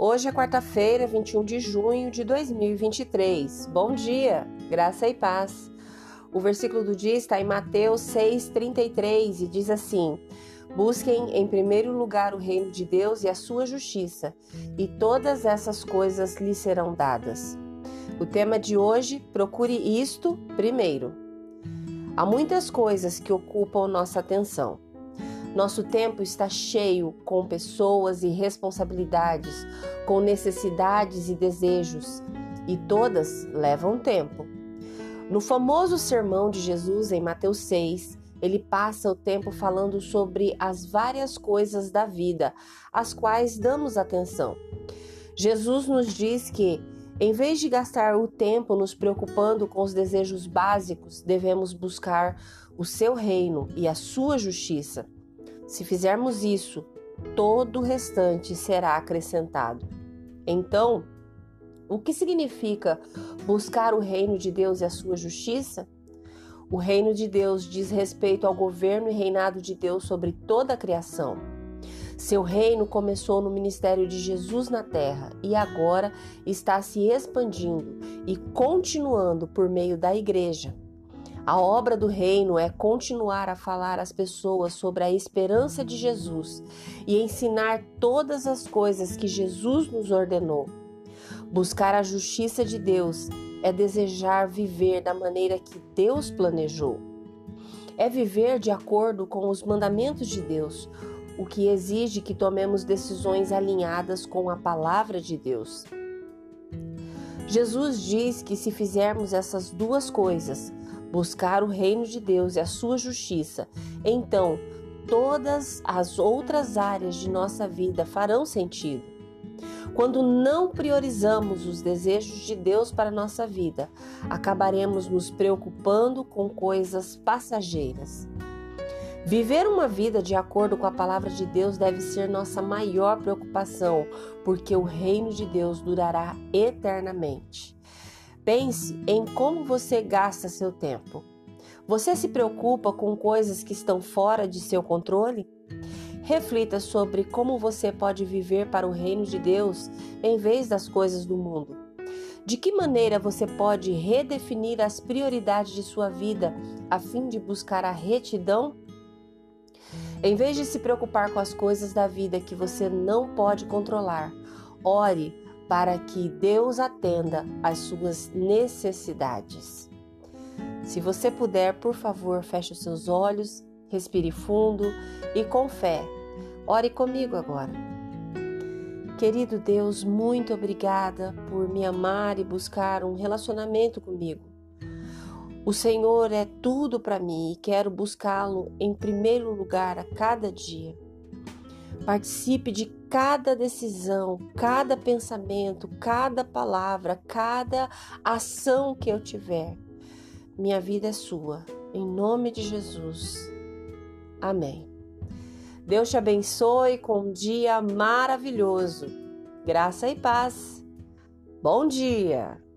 Hoje é quarta-feira, 21 de junho de 2023. Bom dia, graça e paz. O versículo do dia está em Mateus 6,33 e diz assim: Busquem em primeiro lugar o reino de Deus e a sua justiça, e todas essas coisas lhe serão dadas. O tema de hoje: procure isto primeiro. Há muitas coisas que ocupam nossa atenção. Nosso tempo está cheio com pessoas e responsabilidades, com necessidades e desejos, e todas levam tempo. No famoso sermão de Jesus em Mateus 6, ele passa o tempo falando sobre as várias coisas da vida, às quais damos atenção. Jesus nos diz que, em vez de gastar o tempo nos preocupando com os desejos básicos, devemos buscar o seu reino e a sua justiça. Se fizermos isso, todo o restante será acrescentado. Então, o que significa buscar o reino de Deus e a sua justiça? O reino de Deus diz respeito ao governo e reinado de Deus sobre toda a criação. Seu reino começou no ministério de Jesus na terra e agora está se expandindo e continuando por meio da igreja. A obra do reino é continuar a falar às pessoas sobre a esperança de Jesus e ensinar todas as coisas que Jesus nos ordenou. Buscar a justiça de Deus é desejar viver da maneira que Deus planejou. É viver de acordo com os mandamentos de Deus, o que exige que tomemos decisões alinhadas com a palavra de Deus. Jesus diz que se fizermos essas duas coisas, buscar o reino de Deus e a sua justiça, então todas as outras áreas de nossa vida farão sentido. Quando não priorizamos os desejos de Deus para nossa vida, acabaremos nos preocupando com coisas passageiras. Viver uma vida de acordo com a palavra de Deus deve ser nossa maior preocupação, porque o reino de Deus durará eternamente. Pense em como você gasta seu tempo. Você se preocupa com coisas que estão fora de seu controle? Reflita sobre como você pode viver para o reino de Deus em vez das coisas do mundo. De que maneira você pode redefinir as prioridades de sua vida a fim de buscar a retidão? Em vez de se preocupar com as coisas da vida que você não pode controlar, ore para que Deus atenda às suas necessidades. Se você puder, por favor, feche os seus olhos, respire fundo e com fé. Ore comigo agora. Querido Deus, muito obrigada por me amar e buscar um relacionamento comigo. O Senhor é tudo para mim e quero buscá-lo em primeiro lugar a cada dia. Participe de cada decisão, cada pensamento, cada palavra, cada ação que eu tiver. Minha vida é sua. Em nome de Jesus. Amém. Deus te abençoe com um dia maravilhoso. Graça e paz. Bom dia!